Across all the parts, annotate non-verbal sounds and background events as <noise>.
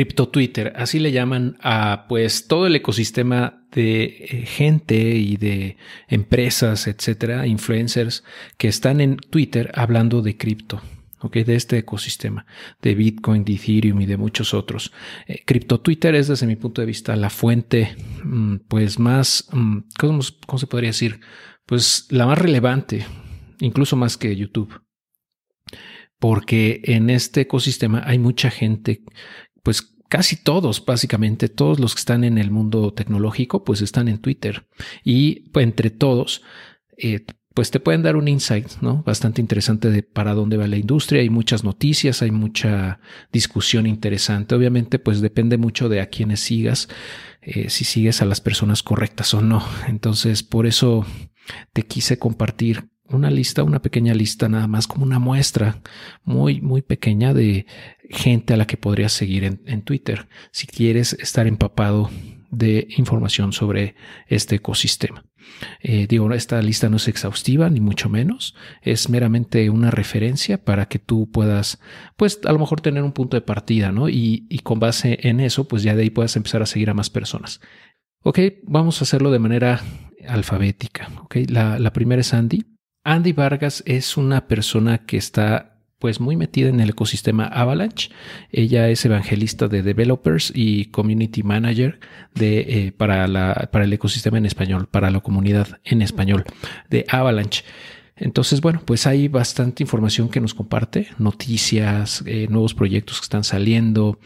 Crypto Twitter, así le llaman a pues todo el ecosistema de eh, gente y de empresas, etcétera, influencers que están en Twitter hablando de cripto. Okay, de este ecosistema de Bitcoin, de Ethereum y de muchos otros. Eh, Crypto Twitter es desde mi punto de vista la fuente, mm, pues más, mm, ¿cómo, ¿cómo, se podría decir? Pues la más relevante, incluso más que YouTube. Porque en este ecosistema hay mucha gente pues casi todos, básicamente todos los que están en el mundo tecnológico, pues están en Twitter. Y pues, entre todos, eh, pues te pueden dar un insight, ¿no? Bastante interesante de para dónde va la industria. Hay muchas noticias, hay mucha discusión interesante. Obviamente, pues depende mucho de a quienes sigas, eh, si sigues a las personas correctas o no. Entonces, por eso te quise compartir una lista, una pequeña lista nada más como una muestra muy, muy pequeña de gente a la que podrías seguir en, Twitter si quieres estar empapado de información sobre este ecosistema. Eh, digo, esta lista no es exhaustiva ni mucho menos, es meramente una referencia para que tú puedas, pues a lo mejor tener un punto de partida, ¿no? Y, con base en eso, pues ya de ahí puedas empezar a seguir a más personas. Ok, vamos a hacerlo de manera alfabética. Ok, la, la primera es Andy. Andy Vargas es una persona que está pues muy metida en el ecosistema Avalanche. Ella es evangelista de developers y community manager de, eh, para, la, para el ecosistema en español, para la comunidad en español de Avalanche. Entonces, bueno, pues hay bastante información que nos comparte, noticias, eh, nuevos proyectos que están saliendo,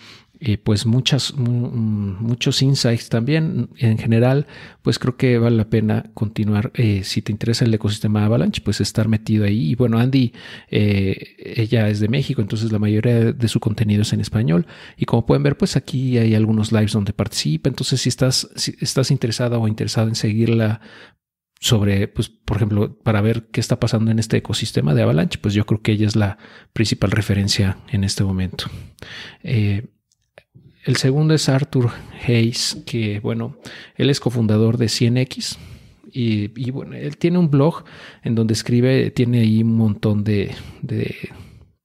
eh, pues muchas, muchos insights también. En general, pues creo que vale la pena continuar. Eh, si te interesa el ecosistema Avalanche, pues estar metido ahí. Y bueno, Andy, eh, ella es de México, entonces la mayoría de su contenido es en español. Y como pueden ver, pues aquí hay algunos lives donde participa. Entonces, si estás, si estás interesada o interesado en seguirla, sobre, pues, por ejemplo, para ver qué está pasando en este ecosistema de Avalanche, pues yo creo que ella es la principal referencia en este momento. El segundo es Arthur Hayes, que bueno, él es cofundador de 100X. Y, bueno, él tiene un blog en donde escribe, tiene ahí un montón de,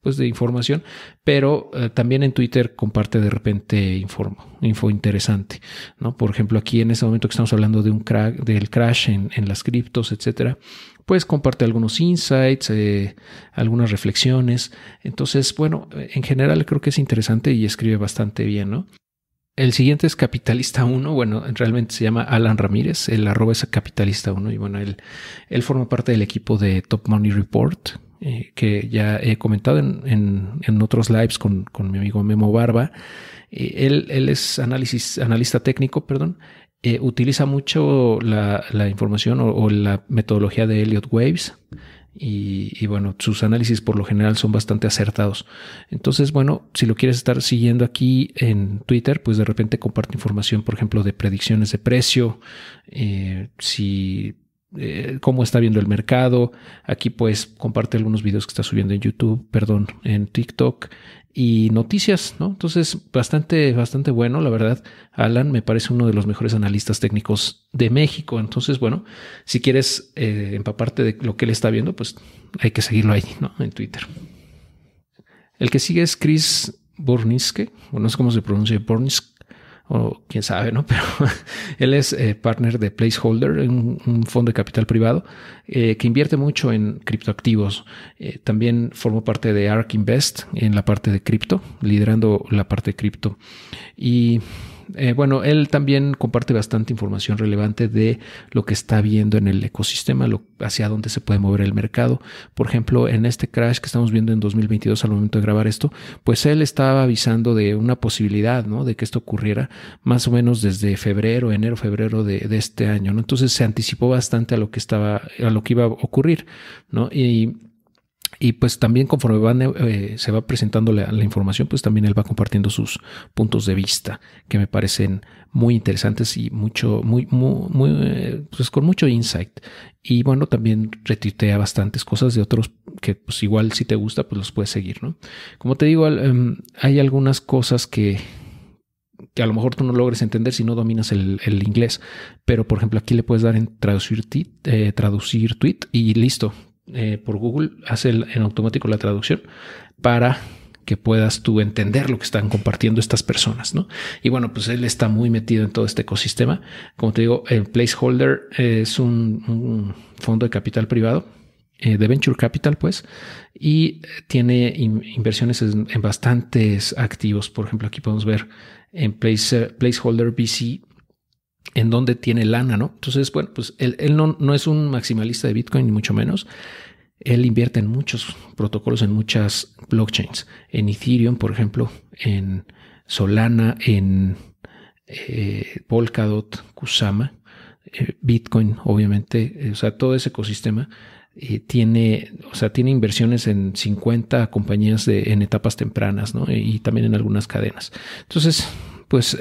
pues de información, pero eh, también en Twitter comparte de repente informo, info interesante, ¿no? Por ejemplo, aquí en este momento que estamos hablando de un crack, del crash en, en las criptos, etcétera, pues comparte algunos insights, eh, algunas reflexiones. Entonces, bueno, en general creo que es interesante y escribe bastante bien, ¿no? El siguiente es Capitalista 1. Bueno, realmente se llama Alan Ramírez. El arroba es Capitalista 1. Y bueno, él, él forma parte del equipo de Top Money Report, eh, que ya he comentado en, en, otros lives con, con, mi amigo Memo Barba. Eh, él, él, es análisis, analista técnico, perdón, eh, utiliza mucho la, información o, la metodología de Elliott Waves y, bueno, sus análisis por lo general son bastante acertados. Entonces, bueno, si lo quieres estar siguiendo aquí en Twitter, pues de repente comparte información, por ejemplo, de predicciones de precio, eh, si eh, cómo está viendo el mercado. Aquí pues comparte algunos videos que está subiendo en YouTube, perdón, en TikTok y noticias, ¿no? Entonces, bastante, bastante bueno, la verdad. Alan me parece uno de los mejores analistas técnicos de México. Entonces, bueno, si quieres eh, empaparte de lo que él está viendo, pues hay que seguirlo ahí, ¿no? En Twitter. El que sigue es Chris Borniske, o no sé cómo se pronuncia, Borniske, o quién sabe, ¿no? <laughs> Pero él es eh, partner de Placeholder, un, un, fondo de capital privado eh, que invierte mucho en criptoactivos. Eh, también formó parte de ARK Invest en la parte de cripto, liderando la parte de cripto. Y eh, bueno, él también comparte bastante información relevante de lo que está viendo en el ecosistema, lo, hacia dónde se puede mover el mercado. Por ejemplo, en este crash que estamos viendo en 2022 al momento de grabar esto, pues él estaba avisando de una posibilidad, ¿no? De que esto ocurriera más o menos desde febrero, enero, febrero de, de este año, ¿no? Entonces se anticipó bastante a lo que estaba, a lo que iba a ocurrir, ¿no? Y y pues también conforme van, eh, se va presentando la, información, pues también él va compartiendo sus puntos de vista que me parecen muy interesantes y mucho, muy, muy, muy pues con mucho insight. Y bueno, también retuitea bastantes cosas de otros que pues igual si te gusta, pues los puedes seguir, ¿no? Como te digo, em, hay algunas cosas que, que a lo mejor tú no logres entender si no dominas el, inglés. Pero, por ejemplo, aquí le puedes dar en traducir, eh, traducir tweet y listo. Eh, por Google hace en automático la traducción para que puedas tú entender lo que están compartiendo estas personas, ¿no? Y bueno, pues él está muy metido en todo este ecosistema. Como te digo, el Placeholder es un, fondo de capital privado, eh, de Venture Capital, pues, y tiene inversiones en, bastantes activos. Por ejemplo, aquí podemos ver en Placeholder VC, en donde tiene lana, ¿no? Entonces, bueno, pues él, no, es un maximalista de Bitcoin, ni mucho menos él invierte en muchos protocolos, en muchas blockchains, en Ethereum, por ejemplo, en Solana, en eh, Polkadot, Kusama, eh, Bitcoin, obviamente, eh, o sea, todo ese ecosistema tiene, o sea, tiene inversiones en 50 compañías en etapas tempranas, ¿no? Y también en algunas cadenas. Entonces, pues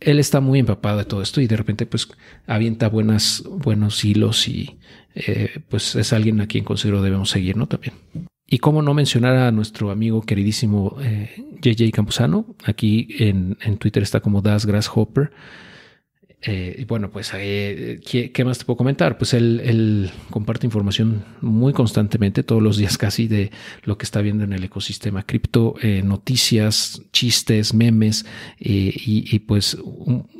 él está muy empapado de todo esto y de repente, pues, avienta buenos hilos y eh, pues es alguien a quien considero debemos seguir, ¿no? También. Y cómo no mencionar a nuestro amigo queridísimo JJ eh, Campuzano. Aquí en, en, Twitter está como Das Grasshopper. Eh, bueno, pues, eh, ¿qué, más te puedo comentar? Pues él, comparte información muy constantemente, todos los días casi, de lo que está viendo en el ecosistema cripto, eh, noticias, chistes, memes y, pues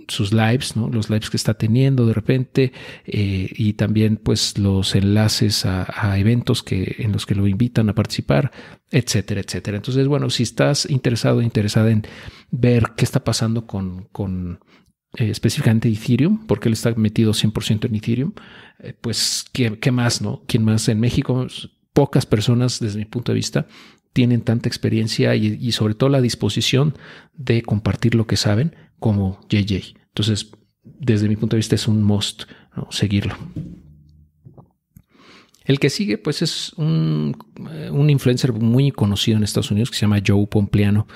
sus lives, ¿no? Los lives que está teniendo de repente y también pues los enlaces a, eventos que, en los que lo invitan a participar, etcétera, etcétera. Entonces, bueno, si estás interesado, interesada en ver qué está pasando con eh, específicamente Ethereum, porque él está metido 100% en Ethereum, eh, pues ¿qué, más, no? ¿Quién más en México? Pocas personas, desde mi punto de vista, tienen tanta experiencia y, sobre todo la disposición de compartir lo que saben como JJ. Entonces, desde mi punto de vista es un must seguirlo. El que sigue, pues es un, eh, un, influencer muy conocido en Estados Unidos que se llama Joe Pompliano.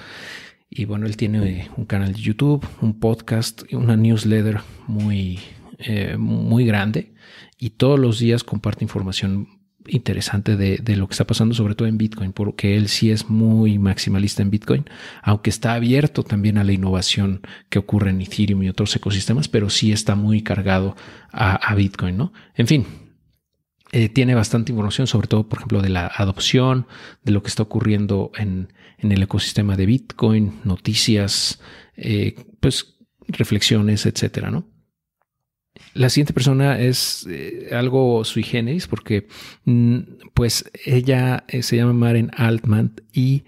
Y bueno, él tiene un canal de YouTube, un podcast, una newsletter muy, eh, muy grande y todos los días comparte información interesante de, de, lo que está pasando, sobre todo en Bitcoin, porque él sí es muy maximalista en Bitcoin, aunque está abierto también a la innovación que ocurre en Ethereum y otros ecosistemas, pero sí está muy cargado a, a Bitcoin, ¿no? En fin, eh, tiene bastante información, sobre todo, por ejemplo, de la adopción, de lo que está ocurriendo en, en el ecosistema de Bitcoin, noticias, eh, pues reflexiones, etcétera, ¿no? La siguiente persona es eh, algo sui generis porque, mm, pues, ella se llama Maren Altman y,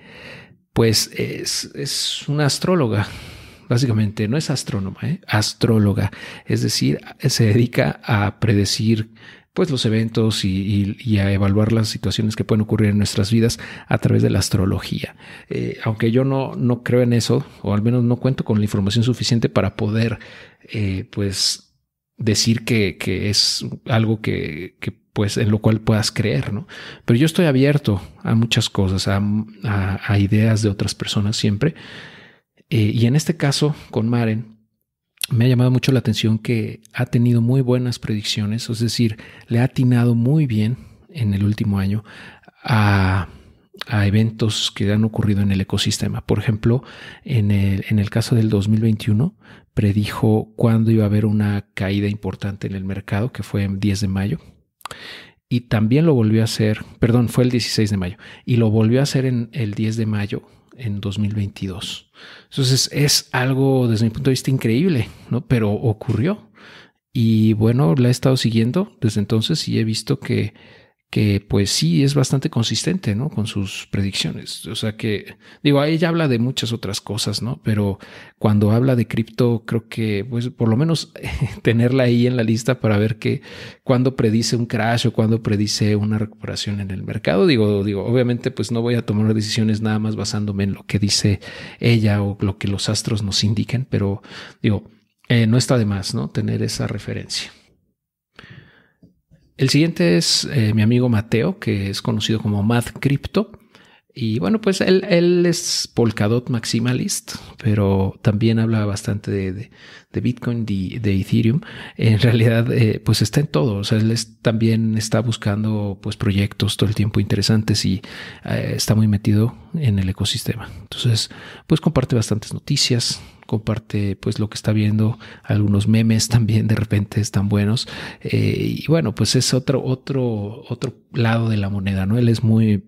pues, es, es una astróloga básicamente. No es astrónoma, astróloga, es decir, se dedica a predecir pues los eventos y, a evaluar las situaciones que pueden ocurrir en nuestras vidas a través de la astrología. Eh, aunque yo no, no creo en eso, o al menos no cuento con la información suficiente para poder, eh, pues, decir que, es algo que, pues, en lo cual puedas creer, ¿no? Pero yo estoy abierto a muchas cosas, a, ideas de otras personas siempre. Eh, y en este caso, con Maren, me ha llamado mucho la atención que ha tenido muy buenas predicciones, es decir, le ha atinado muy bien en el último año a, eventos que han ocurrido en el ecosistema. Por ejemplo, en el, en el caso del 2021, predijo cuándo iba a haber una caída importante en el mercado, que fue el 10 de mayo. Y también lo volvió a hacer, perdón, fue el 16 de mayo, y lo volvió a hacer en el 10 de mayo en 2022. Entonces es algo desde mi punto de vista increíble, ¿no? Pero ocurrió. Y bueno, la he estado siguiendo desde entonces y he visto que que pues sí es bastante consistente, ¿no? Con sus predicciones. O sea que, digo, ella habla de muchas otras cosas, ¿no? Pero cuando habla de cripto, creo que, pues, por lo menos <laughs> tenerla ahí en la lista para ver que cuando predice un crash o cuando predice una recuperación en el mercado, digo, digo, obviamente, pues no voy a tomar decisiones nada más basándome en lo que dice ella o lo que los astros nos indiquen, pero digo, eh, no está de más, ¿no? Tener esa referencia. El siguiente es eh, mi amigo Mateo, que es conocido como Math Crypto. Y bueno, pues él, él es Polkadot Maximalist, pero también habla bastante de, de, Bitcoin, de, de, Ethereum. En realidad, eh, pues está en todo. O sea, él también está buscando pues proyectos todo el tiempo interesantes y eh, está muy metido en el ecosistema. Entonces, pues comparte bastantes noticias, comparte pues lo que está viendo, algunos memes también de repente están buenos eh, y bueno pues es otro otro otro lado de la moneda, ¿no? Él es muy,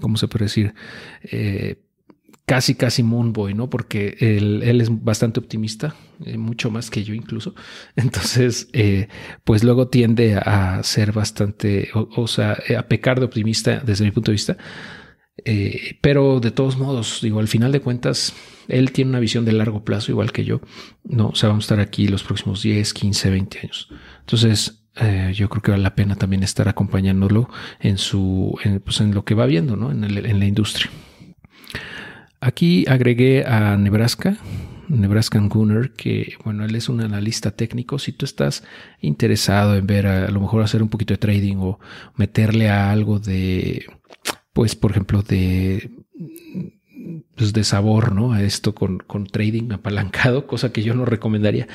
¿cómo se puede decir? Eh, casi, casi Moonboy, ¿no? Porque él, es bastante optimista, eh, mucho más que yo incluso. <laughs> Entonces, eh, pues luego tiende a ser bastante, o, sea, a pecar de optimista desde mi punto de vista. Eh, pero de todos modos, digo, al final de cuentas, él tiene una visión de largo plazo, igual que yo. No, o sea, vamos a estar aquí los próximos 10, 15, 20 años. Entonces, yo creo que vale la pena también estar acompañándolo en su, pues en lo que va viendo, ¿no? En, en la industria. Aquí agregué a Nebraska, Nebraska Gunner, que bueno, él es un analista técnico. Si tú estás interesado en ver a, lo mejor hacer un poquito de trading o meterle a algo de, pues por ejemplo, de pues de sabor, ¿no? A esto con, con, trading apalancado, <laughs> cosa que yo no recomendaría.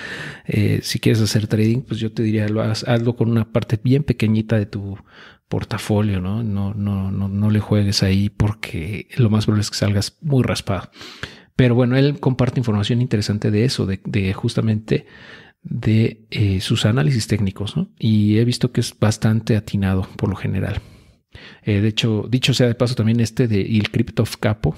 Eh, si quieres hacer trading, pues yo te diría, lo hazlo con una parte bien pequeñita de tu portafolio, ¿no? No, no, no, no le juegues ahí porque lo más probable es que salgas muy raspado. Pero bueno, él comparte información interesante de eso, de, justamente de eh, sus análisis técnicos, ¿no? Y he visto que es bastante atinado por lo general. Eh, de hecho, dicho sea de paso, también este de Il Crypto Capo,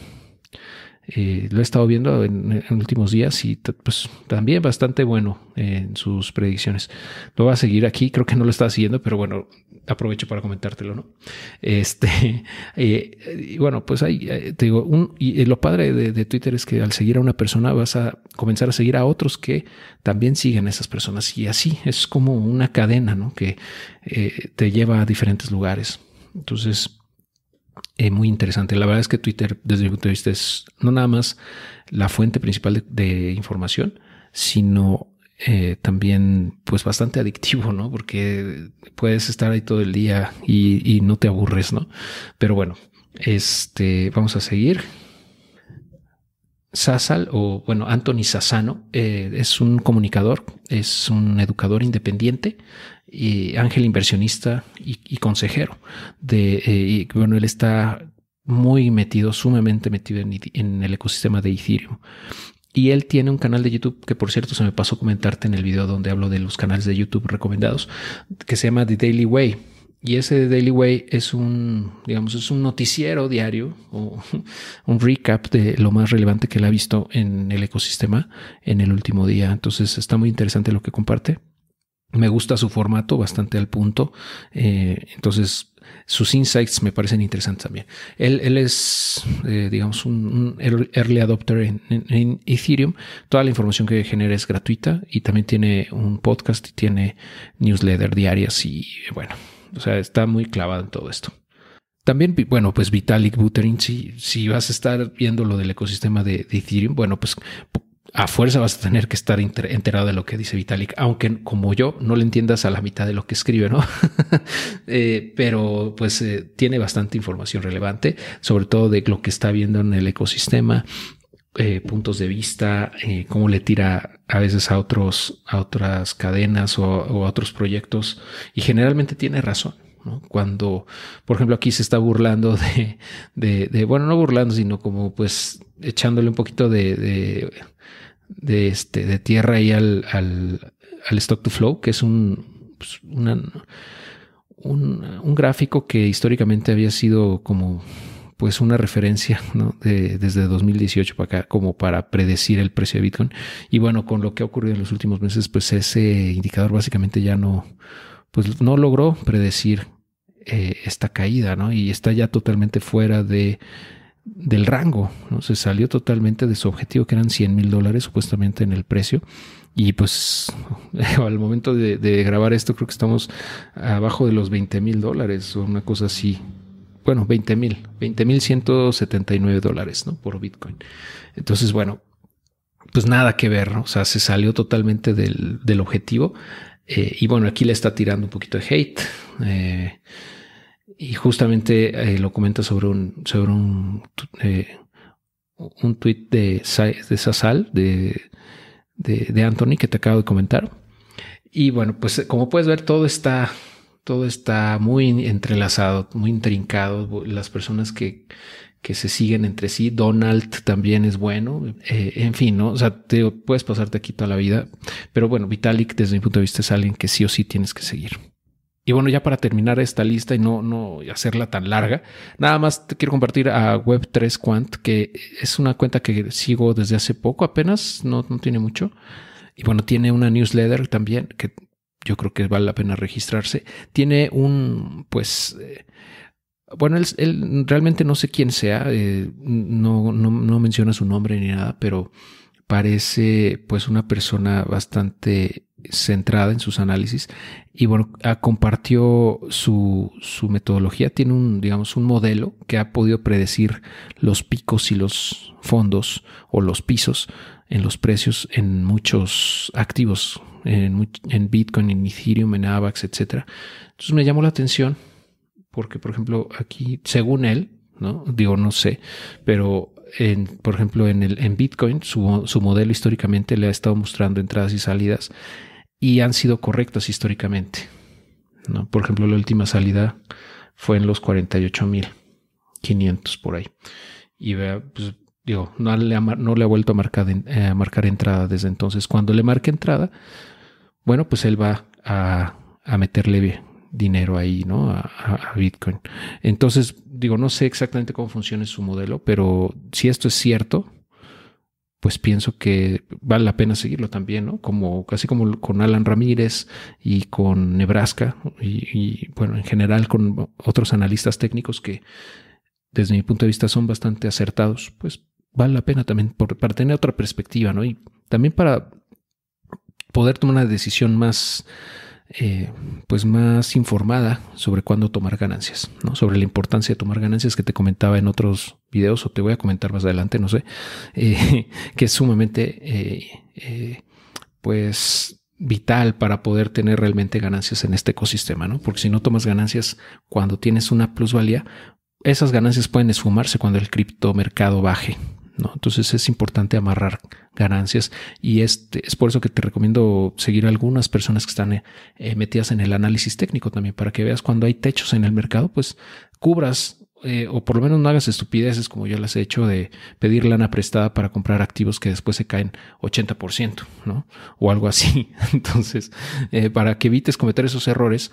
eh, lo he estado viendo en, últimos días y pues también bastante bueno en sus predicciones. Lo va a seguir aquí, creo que no lo estaba siguiendo, pero bueno, aprovecho para comentártelo, ¿no? Este, <laughs> eh, y bueno, pues ahí eh, te digo, y lo padre de, Twitter es que al seguir a una persona vas a comenzar a seguir a otros que también siguen a esas personas y así es como una cadena, ¿no? Que te lleva a diferentes lugares. Entonces, eh, muy interesante. La verdad es que Twitter, desde mi punto de vista, es no nada más la fuente principal de, información, sino eh, también pues bastante adictivo, ¿no? Porque puedes estar ahí todo el día y, no te aburres, ¿no? Pero bueno, este, vamos a seguir. Sassal, o bueno, Anthony Sassano, eh, es un comunicador, es un educador independiente, y ángel inversionista y, consejero. De, eh, bueno, él está muy metido, sumamente metido en, el ecosistema de Ethereum. Y él tiene un canal de YouTube que, por cierto, se me pasó comentarte en el video donde hablo de los canales de YouTube recomendados, que se llama The Daily Way. Y ese Daily Way es un, digamos, es un noticiero diario o <laughs> un recap de lo más relevante que él ha visto en el ecosistema en el último día. Entonces está muy interesante lo que comparte. Me gusta su formato, bastante al punto. Eh, entonces, sus insights me parecen interesantes también. Él, él es, eh, digamos, un, early adopter en, Ethereum. Toda la información que genera es gratuita y también tiene un podcast y tiene newsletter diarias y bueno, o sea, está muy clavado en todo esto. También, bueno, pues Vitalik Buterin, si, si vas a estar viendo lo del ecosistema de, de Ethereum, bueno, pues a fuerza vas a tener que estar enterado de lo que dice Vitalik, aunque como yo no le entiendas a la mitad de lo que escribe, ¿no? <laughs> Eh, pero pues eh, tiene bastante información relevante, sobre todo de lo que está viendo en el ecosistema, eh, puntos de vista, cómo le tira a veces a otros, a otras cadenas o, a otros proyectos y generalmente tiene razón. Cuando, por ejemplo, aquí se está burlando de, bueno, no burlando, sino como pues echándole un poquito de de, este, de tierra ahí al, al, al stock to flow, que es un, pues, un, un, gráfico que históricamente había sido como pues una referencia desde 2018 para acá como para predecir el precio de Bitcoin. Y bueno, con lo que ha ocurrido en los últimos meses, pues ese indicador básicamente ya no, pues no logró predecir eh, esta caída, ¿no? Y está ya totalmente fuera de del rango, ¿no? Se salió totalmente de su objetivo, que eran 100 mil dólares supuestamente en el precio. Y pues <laughs> al momento de, grabar esto, creo que estamos abajo de los 20 mil dólares o una cosa así. Bueno, 20 mil, 20 mil 179 dólares, ¿no? Por Bitcoin. Entonces, bueno, pues nada que ver, ¿no? O sea, se salió totalmente del, del objetivo. Eh, y bueno, aquí le está tirando un poquito de hate. Eh, y justamente eh, lo comenta sobre un, sobre un, un tweet de, de Sasal, de, de, Anthony, que te acabo de comentar. Y bueno, pues como puedes ver, todo está, todo está muy entrelazado, muy intrincado. Las personas que, que se siguen entre sí. Donald también es bueno. Eh, en fin, ¿no? O sea, te, puedes pasarte aquí toda la vida. Pero bueno, Vitalik, desde mi punto de vista, es alguien que sí o sí tienes que seguir. y bueno, ya para terminar esta lista y no, no hacerla tan larga, nada más te quiero compartir a Web3 Quant, que es una cuenta que sigo desde hace poco, apenas, no, no tiene mucho. Y bueno, tiene una newsletter también que yo creo que vale la pena registrarse. Tiene un, pues, eh, bueno, él, realmente no sé quién sea, eh, no, no, no menciona su nombre ni nada, pero parece pues una persona bastante centrada en sus análisis y bueno, compartió su, su, metodología, tiene un, digamos, un modelo que ha podido predecir los picos y los fondos o los pisos en los precios en muchos activos, en, en Bitcoin, en Ethereum, en AVAX, etc. Entonces me llamó la atención porque, por ejemplo, aquí, según él, ¿no? Digo, no sé, pero en, por ejemplo, en, el, en Bitcoin, su, su modelo históricamente le ha estado mostrando entradas y salidas y han sido correctas históricamente. ¿no? Por ejemplo, la última salida fue en los 48.500 por ahí. Y vea, pues digo, no le ha, vuelto a marcar, eh, marcar entrada desde entonces. Cuando le marque entrada, bueno, pues él va a, a meterle dinero ahí, ¿no? A, a, Bitcoin. Entonces, digo, no sé exactamente cómo funciona su modelo, pero si esto es cierto, pues pienso que vale la pena seguirlo también, ¿no? Como casi como con Alan Ramírez y con Nebraska y, bueno, en general con otros analistas técnicos que desde mi punto de vista son bastante acertados, pues vale la pena también para tener otra perspectiva, ¿no? Y también para poder tomar una decisión más eh, pues más informada sobre cuándo tomar ganancias, ¿no? Sobre la importancia de tomar ganancias que te comentaba en otros videos o te voy a comentar más adelante, no sé, eh, <laughs> que es sumamente, eh, pues vital para poder tener realmente ganancias en este ecosistema, ¿no? Porque si no tomas ganancias cuando tienes una plusvalía, esas ganancias pueden esfumarse cuando el criptomercado baje, entonces es importante amarrar ganancias y este, es por eso que te recomiendo seguir a algunas personas que están eh, metidas en el análisis técnico también, para que veas cuando hay techos en el mercado, pues cubras eh, o por lo menos no hagas estupideces como yo las he hecho de pedir lana prestada para comprar activos que después se caen 80%, ¿no? O algo así. <laughs> Entonces, eh, para que evites cometer esos errores,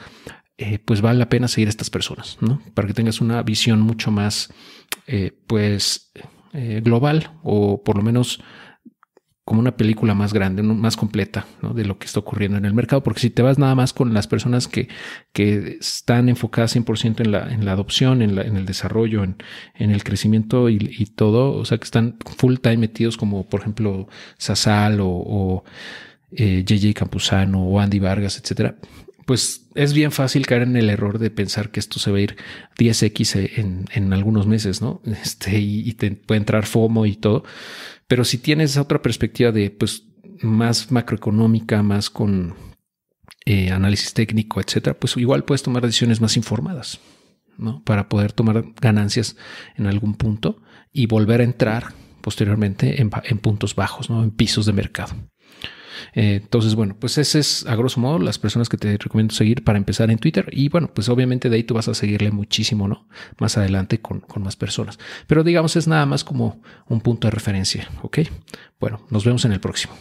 pues vale la pena seguir a estas personas, ¿no? Para que tengas una visión mucho más, pues, eh, global o por lo menos como una película más grande, más completa de lo que está ocurriendo en el mercado. Porque si te vas nada más con las personas que, que están enfocadas 100% en la, en la adopción, en, la, en el desarrollo, en, el crecimiento y, todo, o sea, que están full time metidos como por ejemplo Sasal o, o eh, JJ Campuzano o Andy Vargas, etcétera, pues es bien fácil caer en el error de pensar que esto se va a ir 10x en, en algunos meses, ¿no? <laughs> Este, y, te puede entrar FOMO y todo. Pero si tienes otra perspectiva de, pues, más macroeconómica, más con eh, análisis técnico, etcétera, pues igual puedes tomar decisiones más informadas, ¿no? Para poder tomar ganancias en algún punto y volver a entrar posteriormente en, en puntos bajos, ¿no? En pisos de mercado. Eh, entonces, bueno, pues ese es a grosso modo las personas que te recomiendo seguir para empezar en Twitter. Y bueno, pues obviamente de ahí tú vas a seguirle muchísimo, ¿no? Más adelante con, con más personas. Pero digamos, es nada más como un punto de referencia, ¿ok? Bueno, nos vemos en el próximo.